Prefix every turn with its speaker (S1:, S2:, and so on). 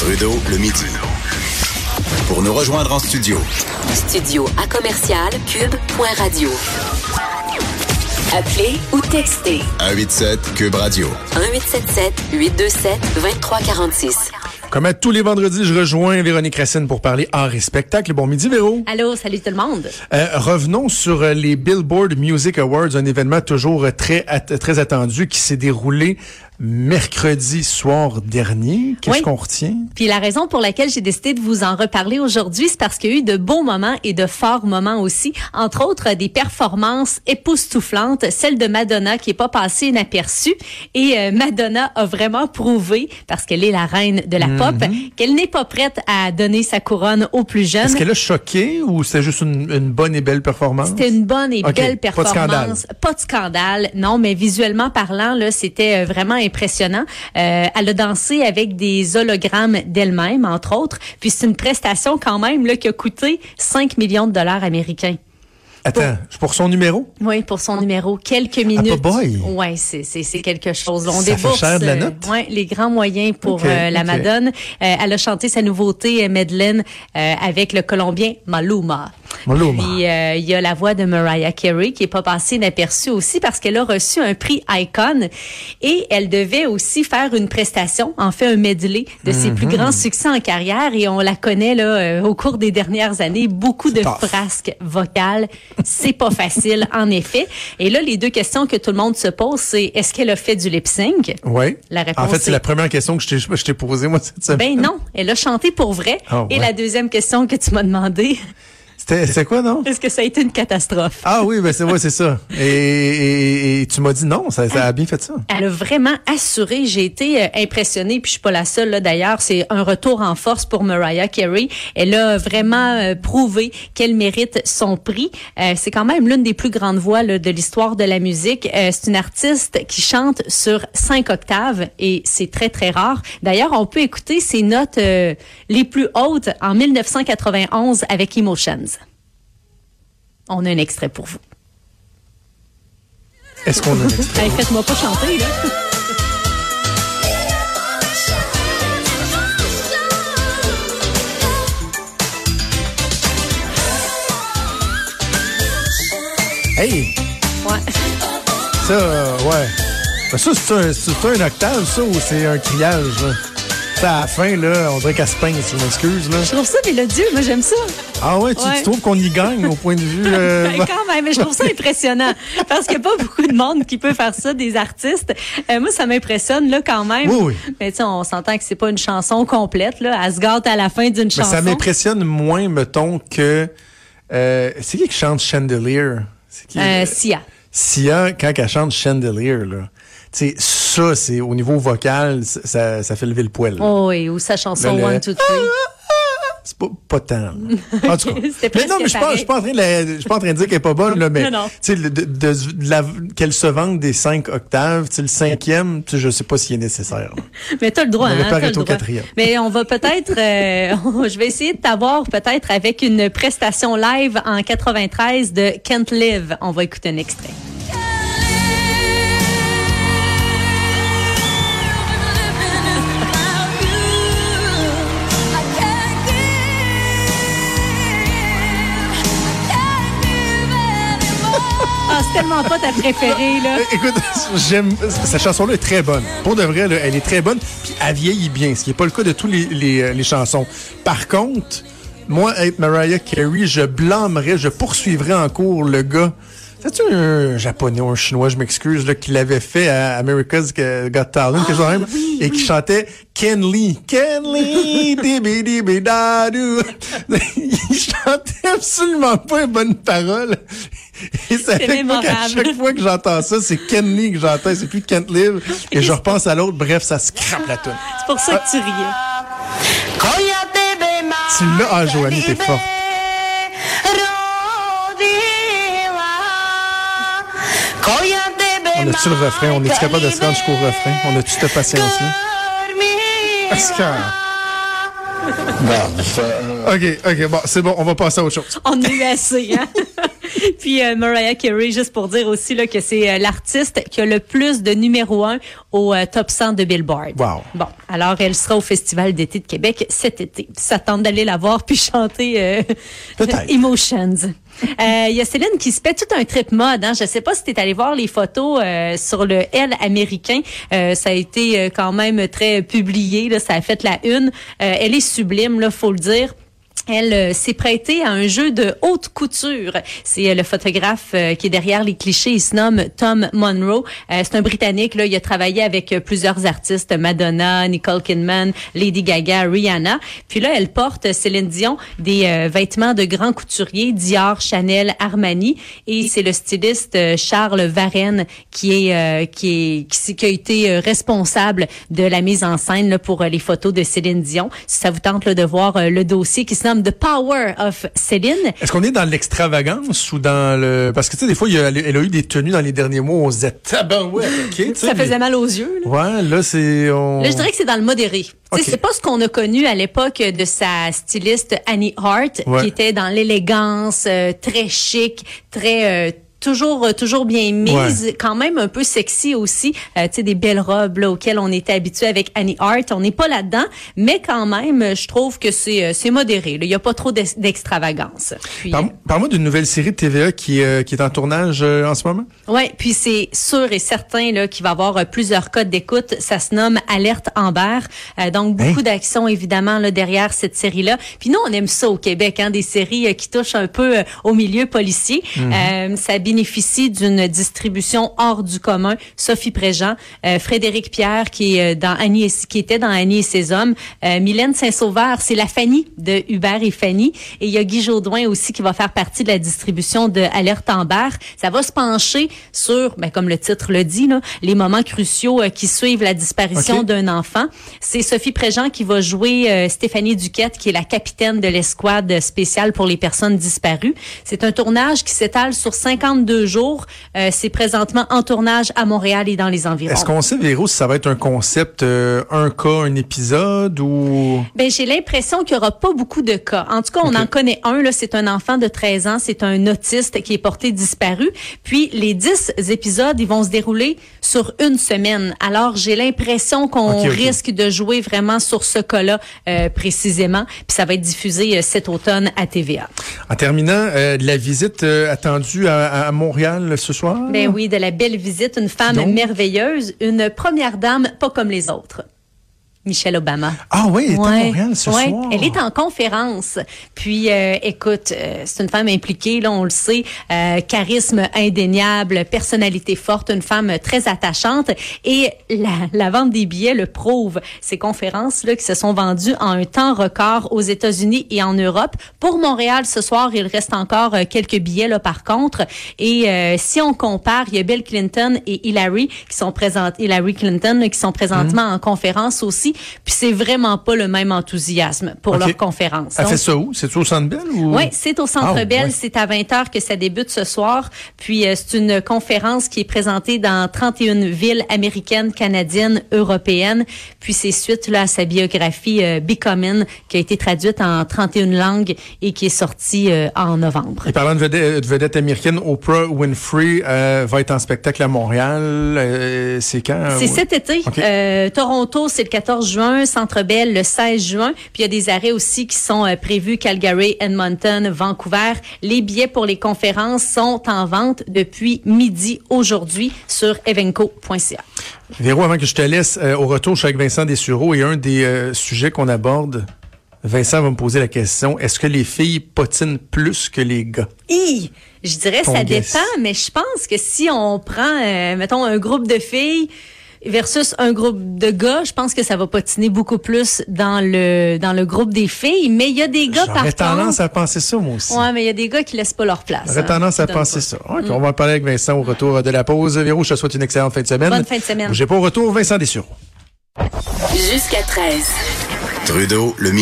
S1: Trudeau, le midi. Pour nous rejoindre en studio.
S2: Studio à commercial cube.radio. Appelez ou textez
S1: 187 Cube Radio.
S2: 1877 827 2346.
S3: Comme à tous les vendredis, je rejoins Véronique Racine pour parler art et spectacle. Bon midi, Véro.
S4: Allô, salut tout le monde.
S3: Euh, revenons sur euh, les Billboard Music Awards, un événement toujours euh, très, at- très attendu qui s'est déroulé mercredi soir dernier. Qu'est-ce
S4: Oui.
S3: qu'on retient?
S4: Puis la raison pour laquelle j'ai décidé de vous en reparler aujourd'hui, c'est parce qu'il y a eu de beaux moments et de forts moments aussi. Entre autres, des performances époustouflantes, celle de Madonna qui est pas passée inaperçue. Et euh, Madonna a vraiment prouvé, parce qu'elle est la reine de la pop, qu'elle n'est pas prête à donner sa couronne aux plus jeunes.
S3: Est-ce qu'elle a choqué ou c'était juste une, une bonne et belle performance?
S4: C'était une bonne et belle
S3: pas de scandale.
S4: performance. Pas de scandale. Non, mais visuellement parlant, là, c'était euh, vraiment impressionnant. Euh, elle a dansé avec des hologrammes d'elle-même, entre autres. Puis c'est une prestation quand même là, qui a coûté 5 millions de dollars américains.
S3: Attends, pour son numéro?
S4: Oui, pour son numéro. Quelques minutes.
S3: Ah, boy.
S4: Ouais, c'est, quelque chose. On
S3: Ça fait cher de la
S4: euh,
S3: note?
S4: ouais, les grands moyens pour euh, la. Madone. Euh, elle a chanté sa nouveauté, Madeleine, avec le Colombien Maluma. Puis euh, il y a la voix de Mariah Carey qui est pas passée inaperçue aussi parce qu'elle a reçu un prix Icon et elle devait aussi faire une prestation, en fait un medley de ses
S3: Mhm.
S4: plus grands succès en carrière et on la connaît là euh, au cours des dernières années, beaucoup de
S3: tough.
S4: frasques vocales, c'est pas facile en effet. Et là les deux questions que tout le monde se pose c'est est-ce qu'elle a fait du lip sync?
S3: Oui.
S4: La réponse
S3: En fait, c'est
S4: est-
S3: la première question que je t'ai, posée, moi, cette semaine.
S4: Ben non, elle a chanté pour vrai.
S3: Ah,
S4: Et
S3: ouais.
S4: la deuxième question que tu m'as demandé,
S3: C'était, quoi, non?
S4: est-ce que ça a été une catastrophe?
S3: Ah oui, ben c'est ouais, c'est ça. Et, et- et tu m'as dit non, ça, ça a bien fait ça.
S4: Elle a vraiment assuré. J'ai été euh, impressionnée, puis je suis pas la seule là d'ailleurs. C'est un retour en force pour Mariah Carey. Elle a vraiment euh, prouvé qu'elle mérite son prix. Euh, c'est quand même l'une des plus grandes voix là, de l'histoire de la musique. Euh, c'est une artiste qui chante sur cinq octaves et c'est très très rare. D'ailleurs, on peut écouter ses notes euh, les plus hautes en 1991 avec Emotions. On a un extrait pour vous.
S3: Est-ce qu'on a un extrait?
S4: Hey, Faites-moi pas chanter là.
S3: Hey!
S4: Ouais.
S3: Ça, euh, ouais. Ben ça, c'est un, c'est un octave, ça, ou c'est un criage, là? Ça, à la fin, là, on dirait qu'elle se peigne, si je m'excuse, là.
S4: Je trouve ça mélodieux, moi j'aime ça.
S3: Ah ouais, tu,
S4: Ouais.
S3: tu trouves qu'on y gagne au point de vue... euh,
S4: Ben, quand même, mais je trouve ça impressionnant parce qu'il n'y a pas beaucoup de monde qui peut faire ça, des artistes. Euh, moi, ça m'impressionne là quand même.
S3: Oui, oui.
S4: Mais tu sais, on s'entend que c'est pas une chanson complète là. Elle se gâte à la fin d'une chanson.
S3: ça m'impressionne moins, mettons, que... euh, c'est qui qui chante Chandelier? C'est qui?
S4: Euh, Sia.
S3: Sia, quand elle chante Chandelier, là, sais, ça, c'est au niveau vocal, ça- ça, fait lever le poil. là.
S4: Oh oui, ou sa chanson
S3: Le- le-
S4: One Two Three.
S3: C'est pas, pas tant. là. En tout cas. Mais non, mais je suis pas, en train de la- je suis pas en train de dire qu'elle est pas bonne, là, mais, tu de, de- de la- qu'elle se vende des cinq octaves, tu le cinquième, tu je sais pas s'il est nécessaire.
S4: Mais t'as le droit,
S3: On
S4: hein, le droit.
S3: quatrième.
S4: Mais on va peut-être, euh, je vais essayer de t'avoir peut-être avec une prestation live en 93 de Can't Live. On va écouter un extrait. C'est tellement pas ta préférée là.
S3: Euh, Écoute, j'aime, cette chanson-là est très bonne. Pour de vrai, elle est très bonne, puis elle vieillit bien, ce qui n'est pas le cas de toutes les, euh, les chansons. Par contre, moi, être Mariah Carey, je blâmerais, je poursuivrais en cours le gars. C'est-tu un japonais ou un chinois, je m'excuse, là, qui l'avait fait à America's Got Talent, chose de même, et qui chantait Ken Lee. Ken Lee, dibi dibi da dou. Il chantait absolument pas une bonne parole. Et ça
S4: C'est
S3: fait qu'à
S4: mémorable.
S3: chaque fois que j'entends ça, c'est Ken Lee que j'entends, c'est plus Kent Live. Et je repense à l'autre, bref, ça scrape la tune.
S4: C'est pour ça que tu riais.
S3: Tu l'as, ah, Joanie, t'es forte. On a-tu le refrain? On est-tu capable de se rendre jusqu'au refrain? On a-tu cette patience-là? Est-ce que... OK, OK, bon, c'est bon, on va passer à autre chose.
S4: On a eu assez, hein? Puis euh, Mariah Carey, juste pour dire aussi là, que c'est euh, l'artiste qui a le plus de numéro un au euh, top 100 de Billboard.
S3: Wow.
S4: Bon, alors elle sera au Festival d'été de Québec cet été. Ça tente d'aller la voir puis chanter euh. Emotions. Euh, Il y a Céline qui se fait tout un trip mode. Hein. Je sais pas si tu es allé voir les photos euh, sur le L américain. Euh, ça a été quand même très publié. Là, ça a fait la une. Euh, elle est sublime, là, faut le dire. Elle euh, s'est prêtée à un jeu de haute couture. C'est euh, le photographe euh, qui est derrière les clichés. Il se nomme Tom Monroe. C'est un Britannique. Là, il a travaillé avec plusieurs artistes Madonna, Nicole Kidman, Lady Gaga, Rihanna. Puis là, elle porte Céline Dion des vêtements de grands couturiers Dior, Chanel, Armani. Et c'est le styliste Charles Varenne qui est qui est qui, a été responsable de la mise en scène là, pour les photos de Céline Dion. Si ça vous tente là, de voir le dossier qui se nomme The Power of Céline.
S3: Est-ce qu'on est dans l'extravagance ou dans le... Parce que, tu sais, des fois, il y a- elle a eu des tenues dans les derniers mois, on se disait, tabarouette, OK, tu sais,
S4: Ça faisait
S3: mais-
S4: mal aux yeux. Là.
S3: Ouais, là, c'est... On...
S4: Là, je dirais que c'est dans le modéré. Tu
S3: Ok.
S4: sais, C'est pas ce qu'on a connu à l'époque de sa styliste Annie Hart,
S3: Ouais.
S4: qui était dans l'élégance, euh, très chic, très euh, toujours euh, toujours bien mise, quand même un peu sexy aussi. Euh, tu sais, des belles robes là, auxquelles on était habitué avec Annie Hart. On n'est pas là-dedans, mais quand même, euh, je trouve que c'est euh, c'est modéré. là. Il y a pas trop d'ex- d'extravagance.
S3: Parle- Parle-moi d'une nouvelle série de TVA qui, euh, qui est en tournage euh, en ce moment.
S4: Ouais, puis c'est sûr et certain là qu'il va y avoir euh, plusieurs codes d'écoute. Ça se nomme Alerte Amber. Euh, donc beaucoup
S3: Hein?
S4: d'action évidemment là derrière cette série-là. Puis nous on aime ça au Québec, hein, des séries euh, qui touchent un peu euh, au milieu policier. Euh, ça bénéficie d'une distribution hors du commun. Sophie Préjean, euh, Frédéric Pierre qui est euh, dans Annie et, qui était dans Annie et ses hommes, euh, Mylène Saint-Sauveur, c'est la Fanny de Hubert et Fanny, et il y a Guy Jodoin aussi qui va faire partie de la distribution de Alerte Amber. Ça va se pencher sur, ben, comme le titre le dit, là, les moments cruciaux qui suivent la disparition d'un enfant. C'est Sophie Préjean qui va jouer Stéphanie Duquette, qui est la capitaine de l'escouade spéciale pour les personnes disparues. C'est un tournage qui s'étale sur 52 jours. Euh, c'est présentement en tournage à Montréal et dans les environs.
S3: Est-ce qu'on sait, Véro, si ça va être un concept, euh, un cas, un épisode ou...
S4: Ben, j'ai l'impression qu'il y aura pas beaucoup de cas. En tout cas, on en connaît un, là. C'est un enfant de 13 ans. C'est un autiste qui est porté disparu. Puis, les 10 épisodes, ils vont se dérouler sur une semaine. Alors, j'ai l'impression qu'on risque de jouer vraiment sur ce cas-là, euh, précisément. Puis, ça va être diffusé cet automne à TVA.
S3: En terminant, la visite attendue à, à Montréal ce soir?
S4: Ben oui, de la belle visite, une femme
S3: Donc?
S4: merveilleuse, une première dame pas comme les autres. Michelle Obama.
S3: Ah oui, elle est à Montréal ce
S4: ouais.
S3: soir.
S4: Elle est en conférence. Puis, euh, écoute, euh, c'est une femme impliquée, là, on le sait, euh, charisme indéniable, personnalité forte, une femme très attachante. Et la, la vente des billets le prouve. Ces conférences là qui se sont vendues en un temps record aux États-Unis et en Europe. Pour Montréal ce soir, il reste encore euh, quelques billets là par contre. Et euh, si on compare, il y a Bill Clinton et Hillary qui sont présentes, Hillary Clinton là, qui sont présentement
S3: Mhm.
S4: en conférence aussi. Puis c'est vraiment pas le même enthousiasme pour leur conférence.
S3: Elle
S4: Donc,
S3: fait ça où? C'est au Centre Bell ou?
S4: oui, c'est au Centre
S3: Ah,
S4: Bell. C'est à 20h que ça débute ce soir. Puis euh, c'est une conférence qui est présentée dans 31 villes américaines, canadiennes, européennes. Puis c'est suite là, à sa biographie euh, Becoming qui a été traduite en 31 langues et qui est sortie euh, en novembre.
S3: Et parlant de vedette, de vedette américaine, Oprah Winfrey euh, va être en spectacle à Montréal. Euh, c'est quand?
S4: C'est cet été. Euh, Toronto, c'est le 14 juin. Centre Bell, le 16 juin. Puis il y a des arrêts aussi qui sont euh, prévus. Calgary, Edmonton, Vancouver. Les billets pour les conférences sont en vente depuis midi aujourd'hui sur evenco.ca.
S3: Véro, avant que je te laisse, euh, au retour, je suis avec Vincent Dessureau et un des euh, sujets qu'on aborde, Vincent va me poser la question, est-ce que les filles potinent plus que les gars?
S4: Hi! Je dirais
S3: Ton
S4: ça
S3: guess.
S4: dépend, mais je pense que si on prend, mettons, un groupe de filles versus un groupe de gars, je pense que ça va patiner beaucoup plus dans le dans le groupe des filles. Mais il y a des gars, par
S3: J'aurais tendance
S4: contre...
S3: à penser ça, moi aussi.
S4: Ouais, mais il y a des gars qui laissent pas leur place.
S3: J'aurais
S4: hein.
S3: tendance à penser
S4: pas.
S3: ça. OK, on va en parler avec Vincent au retour de la pause. Véro, je te souhaite une excellente fin de semaine.
S4: Bonne fin de semaine.
S3: J'ai pas au retour, Vincent Dessureau.
S2: Jusqu'à 13.
S1: Trudeau, le